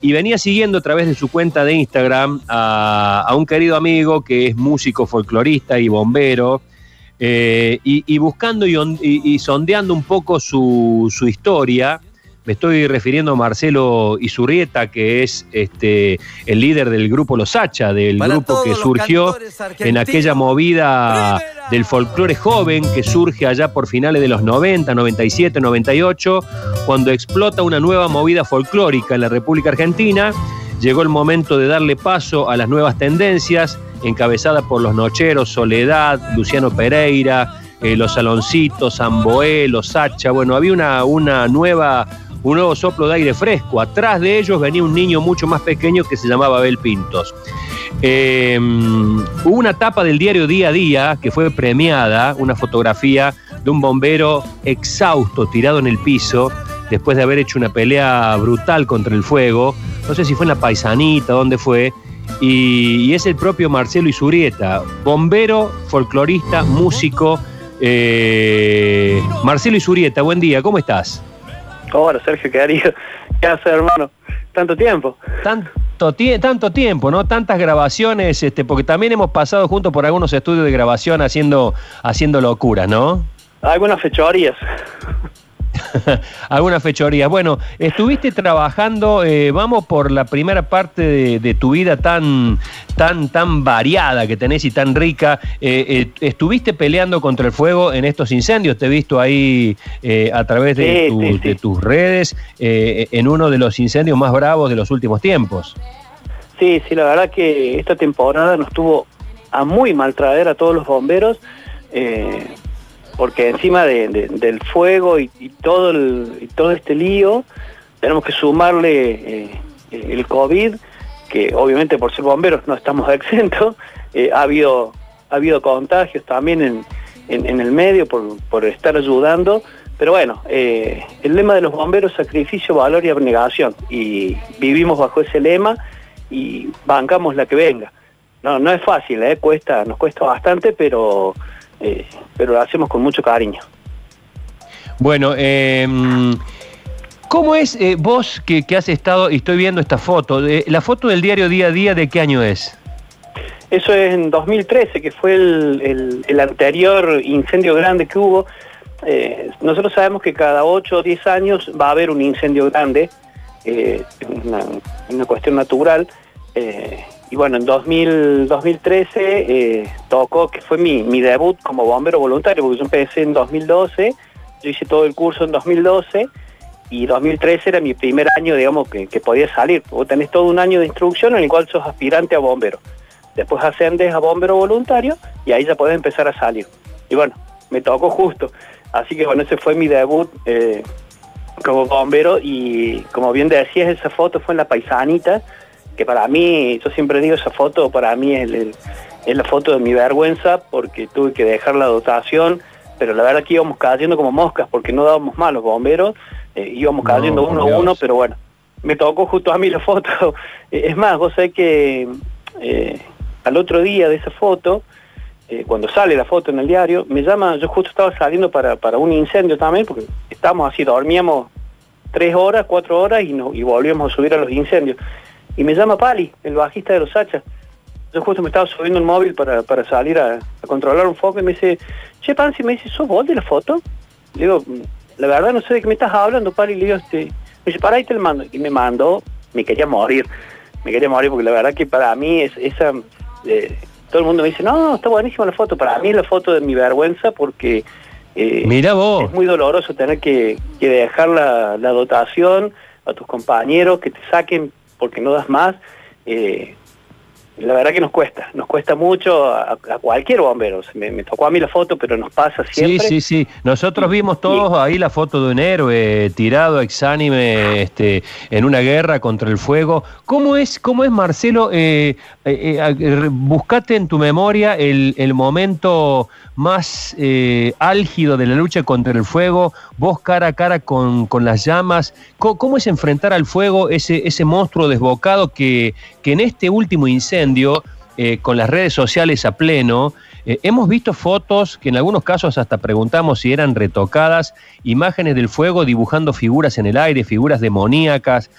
y venía siguiendo a través de su cuenta de Instagram a, un querido amigo que es músico, folclorista y bombero, eh, y, buscando y, sondeando un poco su, su historia, me estoy refiriendo a Marcelo Izurrieta, que es este, el líder del grupo Los Hacha, del grupo que surgió en aquella movida del folclore joven que surge allá por finales de los 90, 97, 98, cuando explota una nueva movida folclórica en la República Argentina. Llegó el momento de darle paso a las nuevas tendencias, encabezadas por los Nocheros, Soledad, Luciano Pereira, eh, los Saloncitos, Amboé, los Hacha. Bueno, había una, una nueva un nuevo soplo de aire fresco. Atrás de ellos venía un niño mucho más pequeño que se llamaba Abel Pintos. Em, hubo una tapa del diario Día a Día que fue premiada, una fotografía de un bombero exhausto tirado en el piso después de haber hecho una pelea brutal contra el fuego. No sé si fue en la paisanita, dónde fue. Y, es el propio Marcelo Isurieta, bombero, folclorista, músico. Eh, Marcelo Isurieta, buen día, ¿cómo estás? Hola Sergio, ¿qué haría? ¿Qué hace hermano? Tanto tiempo. Tanto, tanto tiempo, ¿no? Tantas grabaciones, este, porque también hemos pasado juntos por algunos estudios de grabación haciendo, haciendo locuras, ¿no? Algunas fechorías. algunas fechorías. Bueno, estuviste trabajando, eh, vamos por la primera parte de, tu vida tan, tan, tan variada que tenés y tan rica. Eh, eh, estuviste peleando contra el fuego en estos incendios, te he visto ahí a través de, de tus redes, en uno de los incendios más bravos de los últimos tiempos. Sí, sí, la verdad que esta temporada nos tuvo a muy mal traer a todos los bomberos porque encima del fuego y, todo este lío, tenemos que sumarle eh, el COVID, que obviamente por ser bomberos no estamos exentos, eh, ha, habido, ha habido contagios también en, el medio por, estar ayudando, pero bueno, eh, el lema de los bomberos sacrificio, valor y abnegación, y vivimos bajo ese lema y bancamos la que venga. No, no es fácil, cuesta, nos cuesta bastante, pero eh, pero lo hacemos con mucho cariño. Bueno, em, ¿cómo es eh, vos que, has estado, y estoy viendo esta foto, la foto del diario Día a Día, ¿de qué año es? Eso es en 2013, que fue el, anterior incendio grande que hubo. Eh, nosotros sabemos que cada 8 o 10 años va a haber un incendio grande, una, una, cuestión natural y bueno, en 2013 eh, tocó, que fue mi, debut como bombero voluntario, porque yo empecé en 2012, yo hice todo el curso en 2012, y 2013 era mi primer año, digamos, que, podía salir. Vos tenés todo un año de instrucción en el cual sos aspirante a bombero. Después ascendes a bombero voluntario y ahí ya podés empezar a salir. Y bueno, me tocó justo. Así que bueno, ese fue mi debut eh, como bombero y como bien decías, esa foto fue en la paisanita, que para mí, yo siempre digo, esa foto para mí es, la foto de mi vergüenza porque tuve que dejar la dotación, pero la verdad que íbamos cayendo como moscas porque no dábamos mal los bomberos, eh, íbamos cayendo uno a uno, pero bueno, me tocó justo a mí la foto. es más, vos sabés que eh, al otro día de esa foto, eh, cuando sale la foto en el diario, me llama, yo justo estaba saliendo para, para un incendio también, porque estábamos así, dormíamos tres horas, cuatro horas y, no, y volvíamos a subir a los incendios. Y me llama Pali, el bajista de los Hachas. Yo justo me estaba subiendo el móvil para, salir a, controlar un foco y me dice, che, Pansi, me dice, ¿sos vos de la foto? Le digo, la verdad no sé de qué me estás hablando, Pali. Le digo, este, me dice, para ahí te el mando. Y me mandó, me quería morir. Me quería morir porque la verdad que para mí es esa... Eh, todo el mundo me dice, no, está buenísima la foto. Para mí es la foto de mi vergüenza porque... Eh, Mira vos. Es muy doloroso tener que, dejar la, la dotación a tus compañeros, que te saquen porque no das más, eh, la verdad que nos cuesta, nos cuesta mucho a, cualquier bombero. Me, tocó a mí la foto, pero nos pasa siempre. Sí, sí, sí. Nosotros vimos todos ahí la foto de un héroe tirado exánime este, en una guerra contra el fuego. ¿Cómo es, cómo es Marcelo? Eh, eh, buscate en tu memoria el, el momento más eh, álgido de la lucha contra el fuego, vos cara a cara con, con las llamas. ¿Cómo, es enfrentar al fuego ese, ese monstruo desbocado que, que en este último incendio, eh, con las redes sociales a pleno, eh, hemos visto fotos que en algunos casos hasta preguntamos si eran retocadas, imágenes del fuego dibujando figuras en el aire, figuras demoníacas.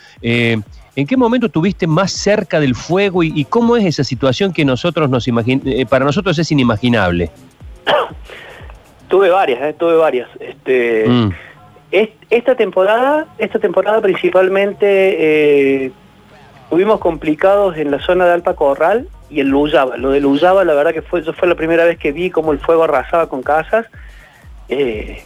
¿En qué momento estuviste más cerca del fuego y, cómo es esa situación que nosotros nos eh, para nosotros es inimaginable? tuve varias, eh, tuve varias. Este, mm. esta temporada, esta temporada principalmente eh, tuvimos complicados en la zona de Alpa Corral y en Luyaba. Lo de Luyaba, la verdad que fue, eso fue la primera vez que vi cómo el fuego arrasaba con casas. Eh,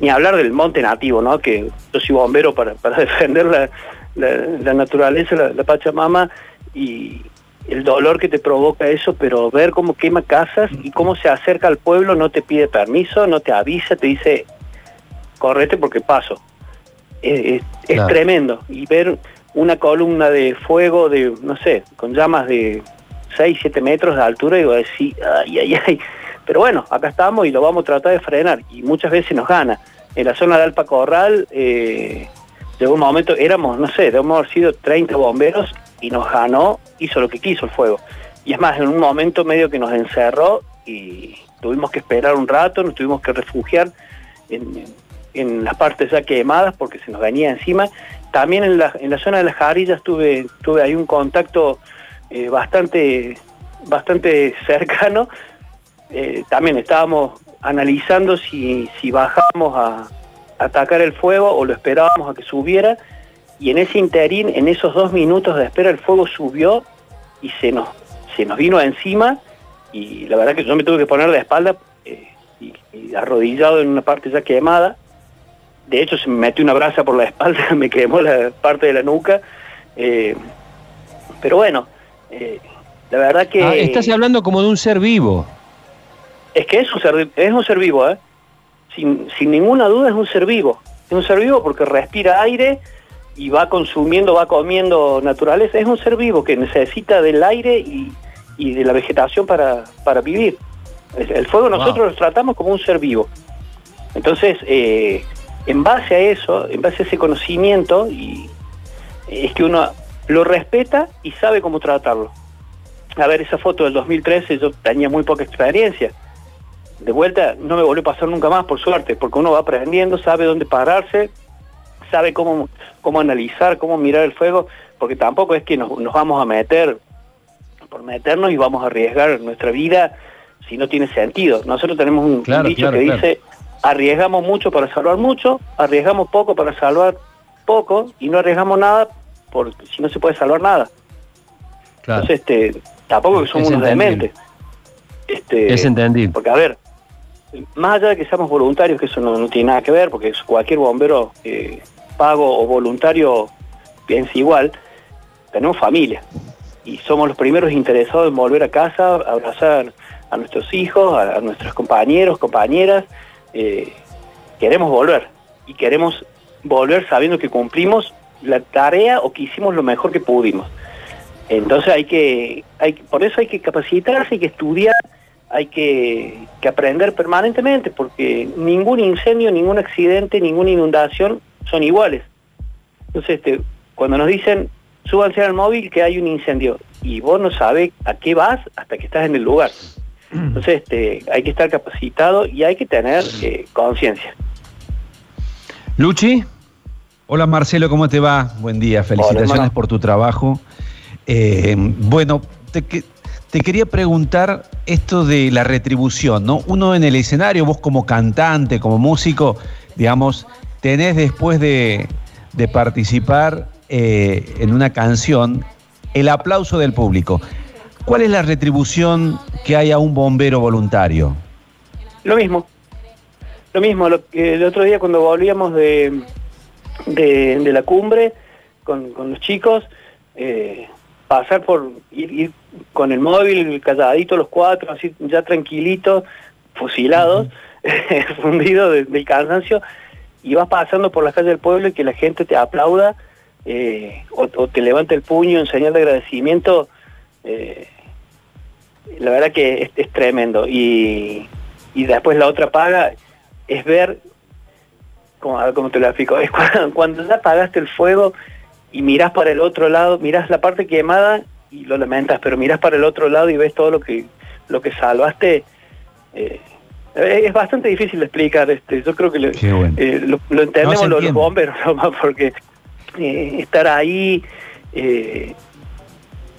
ni hablar del monte nativo, ¿no? Que yo soy bombero para, para defender la, la, naturaleza, la, Pachamama, y el dolor que te provoca eso, pero ver cómo quema casas y cómo se acerca al pueblo, no te pide permiso, no te avisa, te dice, correte porque paso. Es, tremendo. Y ver una columna de fuego de, no sé, con llamas de 6, 7 metros de altura, y voy a decir, ay, ay, ay. Pero bueno, acá estamos y lo vamos a tratar de frenar. Y muchas veces nos gana. En la zona de Alpa Corral, eh, llegó un momento, éramos, no sé, debemos haber sido 30 bomberos y nos ganó, hizo lo que quiso el fuego. Y es más, en un momento medio que nos encerró y tuvimos que esperar un rato, nos tuvimos que refugiar en, las partes ya quemadas porque se nos venía encima. También en la, zona de las jarillas tuve, tuve ahí un contacto eh, bastante, bastante cercano. Eh, también estábamos analizando si, si bajamos a, atacar el fuego o lo esperábamos a que subiera y en ese interín, en esos dos minutos de espera, el fuego subió y se nos, se nos vino encima y la verdad que yo me tuve que poner de espalda eh, y, arrodillado en una parte ya quemada. De hecho se me metió una brasa por la espalda, me quemó la parte de la nuca. Eh, pero bueno, eh, la verdad que... Ah, estás hablando como de un ser vivo. Es que es un ser, es un ser vivo, ¿eh? sin, ninguna duda es un ser vivo. Es un ser vivo porque respira aire y va consumiendo, va comiendo naturaleza. Es un ser vivo que necesita del aire y, de la vegetación para, vivir. El, fuego nosotros lo tratamos como un ser vivo. Entonces, eh, en base a eso, en base a ese conocimiento, y, es que uno lo respeta y sabe cómo tratarlo. A ver, esa foto del 2013 yo tenía muy poca experiencia de vuelta no me volvió a pasar nunca más, por suerte, porque uno va aprendiendo, sabe dónde pararse, sabe cómo, cómo analizar, cómo mirar el fuego, porque tampoco es que nos, vamos a meter por meternos y vamos a arriesgar nuestra vida si no tiene sentido. Nosotros tenemos un dicho que dice, arriesgamos mucho para salvar mucho, arriesgamos poco para salvar poco y no arriesgamos nada porque si no se puede salvar nada. Entonces, este, tampoco que somos unos dementes. Este, es entendido. Porque, a ver, más allá de que seamos voluntarios, que eso no, tiene nada que ver, porque cualquier bombero eh, pago o voluntario piensa igual, tenemos familia y somos los primeros interesados en volver a casa, abrazar a nuestros hijos, a, nuestros compañeros, compañeras. Eh, queremos volver y queremos volver sabiendo que cumplimos la tarea o que hicimos lo mejor que pudimos. Entonces hay que, hay, por eso hay que capacitarse, hay que estudiar hay que, aprender permanentemente porque ningún incendio, ningún accidente, ninguna inundación son iguales. Entonces, este, cuando nos dicen, súbanse al móvil que hay un incendio y vos no sabes a qué vas hasta que estás en el lugar. Entonces, este, hay que estar capacitado y hay que tener eh, conciencia. Luchi. Hola Marcelo, ¿cómo te va? Buen día, felicitaciones por tu trabajo. Eh, bueno, te, te quería preguntar esto de la retribución, ¿no? Uno en el escenario, vos como cantante, como músico, digamos, tenés después de, participar eh, en una canción el aplauso del público. ¿Cuál es la retribución que hay a un bombero voluntario? Lo mismo. Lo mismo. el otro día cuando volvíamos de, de, la cumbre con, los chicos, eh, pasar por ir, con el móvil calladito los cuatro, así ya tranquilitos, fusilados, fundidos del cansancio, y vas pasando por las calles del pueblo y que la gente te aplauda eh, o, te levanta el puño en señal de agradecimiento, eh, la verdad que es, tremendo. Y, después la otra paga es ver, como, a ver cómo te lo explico, es cuando, cuando ya apagaste el fuego y mirás para el otro lado, mirás la parte quemada y lo lamentas, pero mirás para el otro lado y ves todo lo que lo que salvaste. Eh, es bastante difícil de explicar. Este, yo creo que eh, lo, entendemos los, bomberos, porque eh, estar ahí eh,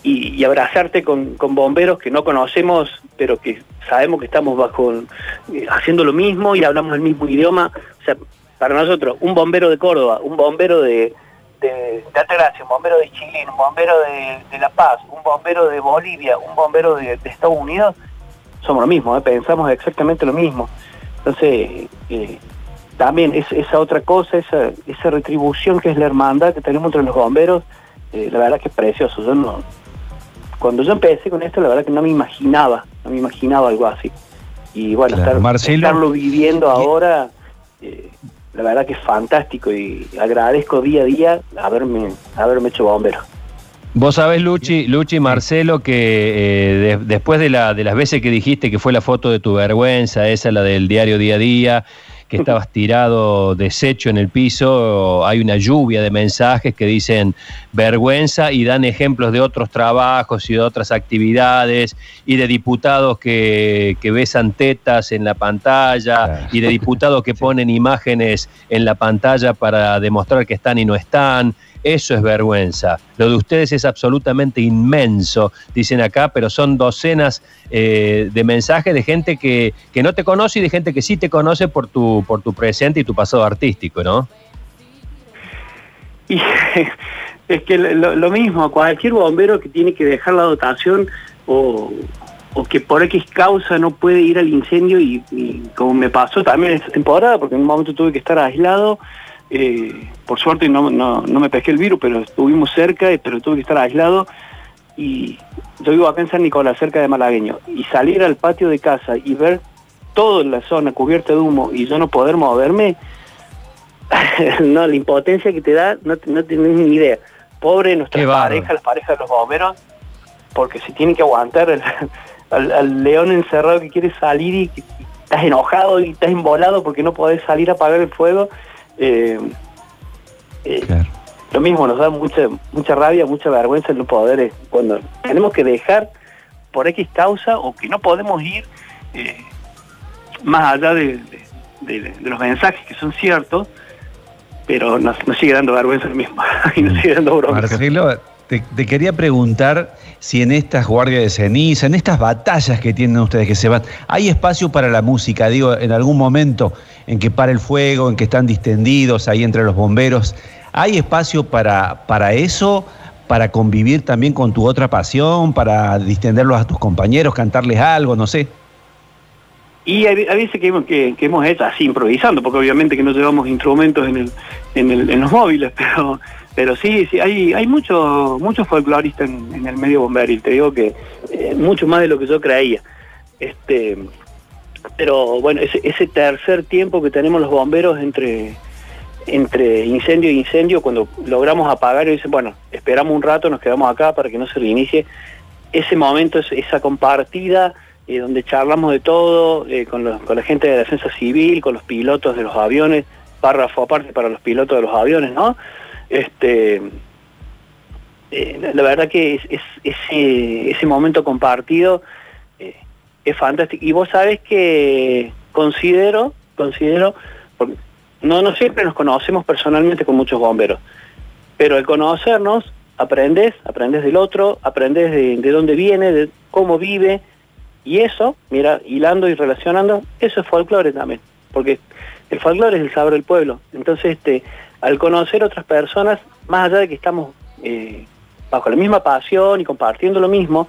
y, abrazarte con, bomberos que no conocemos, pero que sabemos que estamos bajo eh, haciendo lo mismo y hablamos el mismo idioma. O sea, para nosotros, un bombero de Córdoba, un bombero de, de, un bombero de Chile, un bombero de, La Paz, un bombero de Bolivia, un bombero de, Estados Unidos, somos lo mismo, ¿eh? pensamos exactamente lo mismo. Entonces, eh, también es, esa otra cosa, esa, retribución que es la hermandad que tenemos entre los bomberos, la verdad que es precioso. Cuando yo empecé con esto, la verdad que no me imaginaba, no me imaginaba algo así. Y bueno, estarlo viviendo ahora, eh, la verdad que es fantástico y agradezco día a día haberme, haberme hecho bombero. Vos sabés, Luchi, Luchi Marcelo, que eh, después de, la, de las veces que dijiste que fue la foto de tu vergüenza, esa la del diario día a día, que estabas tirado deshecho en el piso, hay una lluvia de mensajes que dicen vergüenza y dan ejemplos de otros trabajos y de otras actividades y de diputados que, que besan tetas en la pantalla y de diputados que ponen imágenes en la pantalla para demostrar que están y no están. Eso es vergüenza. Lo de ustedes es absolutamente inmenso, dicen acá, pero son docenas eh, de mensajes de gente que, no te conoce y de gente que sí te conoce por tu, por tu presente y tu pasado artístico, ¿no? Y es que lo, mismo, cualquier bombero que tiene que dejar la dotación o, que por X causa no puede ir al incendio y, y como me pasó también esta temporada, porque en un momento tuve que estar aislado, eh, por suerte no, no, me pesqué el virus, pero estuvimos cerca, pero tuve que estar aislado. Y yo vivo acá en San Nicolás, cerca de Malagueño, y salir al patio de casa y ver toda la zona cubierta de humo y yo no poder moverme, no, la impotencia que te da, no, no tenés ni idea. Pobre nuestra pareja, las parejas de los bomberos, porque se tienen que aguantar al, león encerrado que quiere salir y que estás enojado y estás embolado porque no podés salir a apagar el fuego eh, eh, lo mismo, nos da mucha, mucha rabia, mucha vergüenza en no poder, eh, cuando tenemos que dejar por X causa o que no podemos ir más allá de, los mensajes que son ciertos, pero nos, sigue dando vergüenza lo mismo. Y nos sigue dando bronca. Marcelo, te, quería preguntar si en estas guardias de ceniza, en estas batallas que tienen ustedes que se van, ¿hay espacio para la música? Digo, en algún momento en que para el fuego, en que están distendidos ahí entre los bomberos. ¿Hay espacio para, para eso? para convivir también con tu otra pasión, para distenderlos a tus compañeros, cantarles algo, no sé. Y hay, veces que hemos, que, hemos hecho así improvisando, porque obviamente que no llevamos instrumentos en, el, en, el, en los móviles, pero pero sí, sí hay, hay muchos mucho folcloristas en, el medio bomberil, te digo que eh, mucho más de lo que yo creía. Este, pero bueno, ese, tercer tiempo que tenemos los bomberos entre, entre incendio e incendio, cuando logramos apagar y dicen, bueno, esperamos un rato, nos quedamos acá para que no se reinicie, ese momento, esa compartida, eh, donde charlamos de todo, eh, con, la gente de defensa civil, con los pilotos de los aviones, párrafo aparte para los pilotos de los aviones, ¿no? Este, eh, la verdad que es, ese, momento compartido es fantástico. Y vos sabes que considero, considero, porque no, no siempre nos conocemos personalmente con muchos bomberos, pero al conocernos, aprendes, aprendes del otro, aprendes de, dónde viene, de cómo vive, y eso, mira, hilando y relacionando, eso es folclore también, porque el folclore es el saber del pueblo. Entonces, este, al conocer otras personas, más allá de que estamos eh, bajo la misma pasión y compartiendo lo mismo,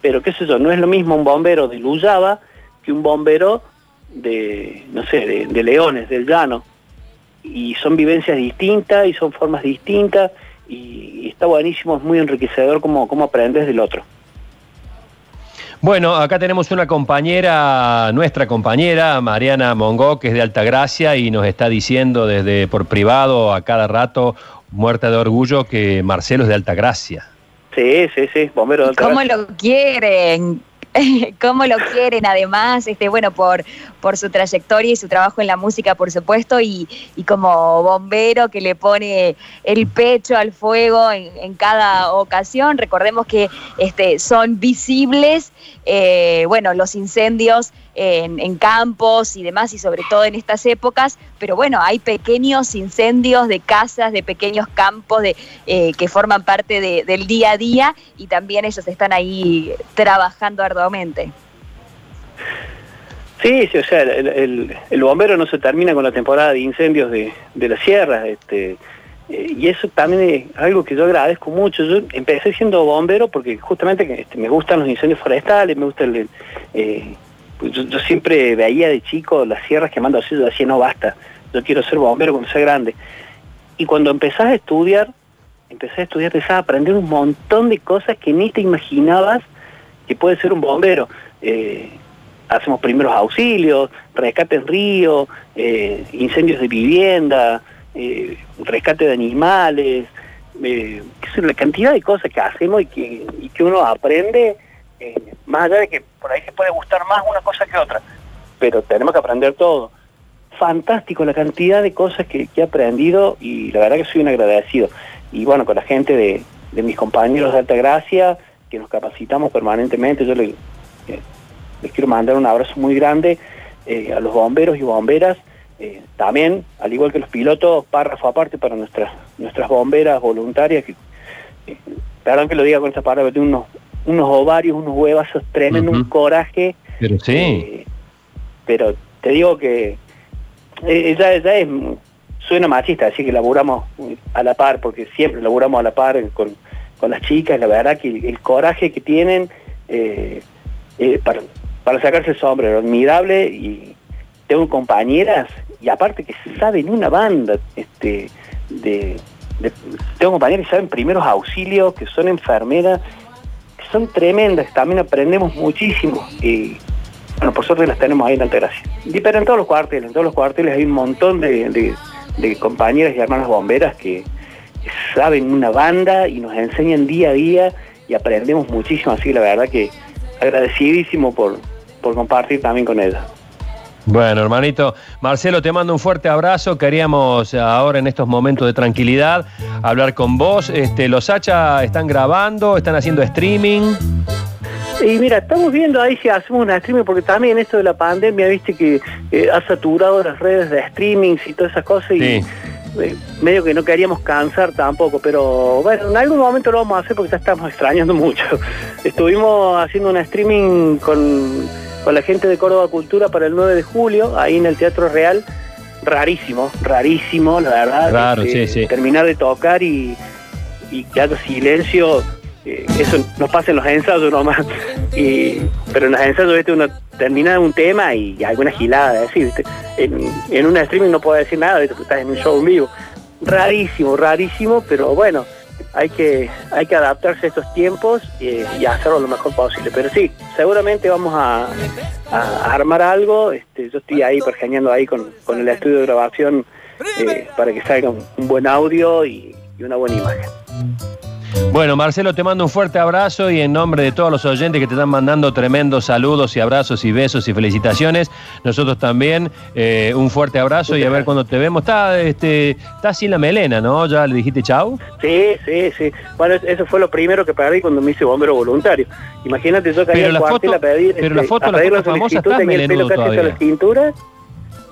pero qué sé yo, no es lo mismo un bombero de Luyaba que un bombero de, no sé, de, Leones, del llano. Y son vivencias distintas y son formas distintas y, está buenísimo, es muy enriquecedor como, como aprendes del otro. Bueno, acá tenemos una compañera, nuestra compañera, Mariana Mongó, que es de Altagracia y nos está diciendo desde por privado a cada rato, muerta de orgullo, que Marcelo es de Altagracia. Sí, sí, sí, bombero de ¿Cómo lo quieren? cómo lo quieren además, este, bueno, por, por su trayectoria y su trabajo en la música, por supuesto, y, como bombero que le pone el pecho al fuego en, cada ocasión. Recordemos que este, son visibles, eh, bueno, los incendios en, campos y demás, y sobre todo en estas épocas, pero bueno, hay pequeños incendios de casas, de pequeños campos de, eh, que forman parte del día a día y también ellos están ahí trabajando arduamente. Sí, sí, o sea, el, bombero no se termina con la temporada de incendios de, la sierra, este, eh, y eso también es algo que yo agradezco mucho. Yo empecé siendo bombero porque justamente este, me gustan los incendios forestales, me gusta el... Eh, pues yo, siempre veía de chico las sierras quemando así, yo decía, no basta, yo quiero ser bombero cuando sea grande. Y cuando empezás a estudiar, empecé a estudiar, empecé a aprender un montón de cosas que ni te imaginabas que puede ser un bombero. Eh, hacemos primeros auxilios, rescate en río, eh, incendios de vivienda, eh, rescate de animales, la cantidad de cosas que hacemos y que, que uno aprende, más allá de que por ahí se puede gustar más una cosa que otra, pero tenemos que aprender todo. Fantástico la cantidad de cosas que, he aprendido y la verdad que soy un agradecido. Y bueno, con la gente de, de mis compañeros de Alta Gracia, que nos capacitamos permanentemente, yo le, les quiero mandar un abrazo muy grande eh, a los bomberos y bomberas. Eh, también, al igual que los pilotos, párrafo aparte para nuestras nuestras bomberas voluntarias, que, eh, perdón que lo diga con esta palabra, tienen unos, unos ovarios, unos huevazos tremendos, un coraje. Pero sí. pero te digo que ella, es, suena machista, así que laburamos a la par, porque siempre laburamos a la par con, las chicas, la verdad que el, coraje que tienen para, para sacarse el sombrero, admirable y tengo compañeras y aparte que saben una banda este de, tengo compañeras que saben primeros auxilios, que son enfermeras, son tremendas, también aprendemos muchísimo y bueno, por suerte las tenemos ahí en Altagracia. Y pero en todos los cuarteles, en todos los cuarteles hay un montón de, compañeras y hermanas bomberas que, saben una banda y nos enseñan día a día y aprendemos muchísimo, así que la verdad que agradecidísimo por, por compartir también con ella. Bueno, hermanito, Marcelo, te mando un fuerte abrazo. Queríamos ahora en estos momentos de tranquilidad hablar con vos. Este, los Hacha están grabando, están haciendo streaming. Y mira, estamos viendo ahí si hacemos un streaming, porque también esto de la pandemia, viste que eh, ha saturado las redes de streaming y todas esas cosas. Y eh, medio que no queríamos cansar tampoco, pero bueno, en algún momento lo vamos a hacer porque ya estamos extrañando mucho. Estuvimos haciendo un streaming con con la gente de Córdoba Cultura para el 9 de julio, ahí en el Teatro Real. Rarísimo, rarísimo, la verdad. Raro, sí, sí. Terminar de tocar y, y que silencio, eh, eso nos pasa en los ensayos nomás. Y, pero en los ensayos ¿viste? uno termina un tema y, alguna gilada, decir, en, en un streaming no puedo decir nada, porque estás en un show en vivo. Rarísimo, rarísimo, pero bueno, hay que, hay que adaptarse a estos tiempos y, hacerlo lo mejor posible. Pero sí, seguramente vamos a, armar algo. Este, yo estoy ahí pergeñando ahí con, el estudio de grabación eh, para que salga un, buen audio y una buena imagen. Bueno, Marcelo, te mando un fuerte abrazo y en nombre de todos los oyentes que te están mandando tremendos saludos y abrazos y besos y felicitaciones, nosotros también eh, un fuerte abrazo y a ver cuando te vemos. Está, este, está sin la melena, ¿no? ¿Ya le dijiste chau? Sí, sí, sí. Bueno, eso fue lo primero que perdí cuando me hice bombero voluntario. Imagínate, yo caí al cuartel a pedir... Pero la este, foto, la foto famosa está melenudo todavía. La cintura,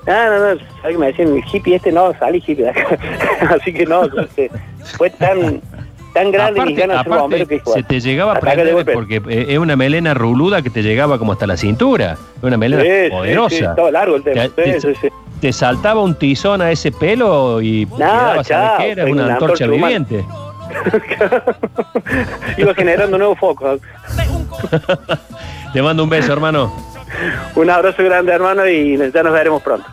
Ah, no, no, alguien me decían, el hippie este no, salí hippie de acá. Así que no, este, fue tan, tan grande aparte, ganas de bombero que Se te llegaba a prender porque eh, es una melena ruluda que te llegaba como hasta la cintura. Es una melena poderosa. Sí, estaba largo el tema. Te, saltaba un tizón a ese pelo y no, quedabas que era una, antorcha viviente. Iba generando nuevos focos. te mando un beso, hermano. Un abrazo grande, hermano, y ya nos veremos pronto.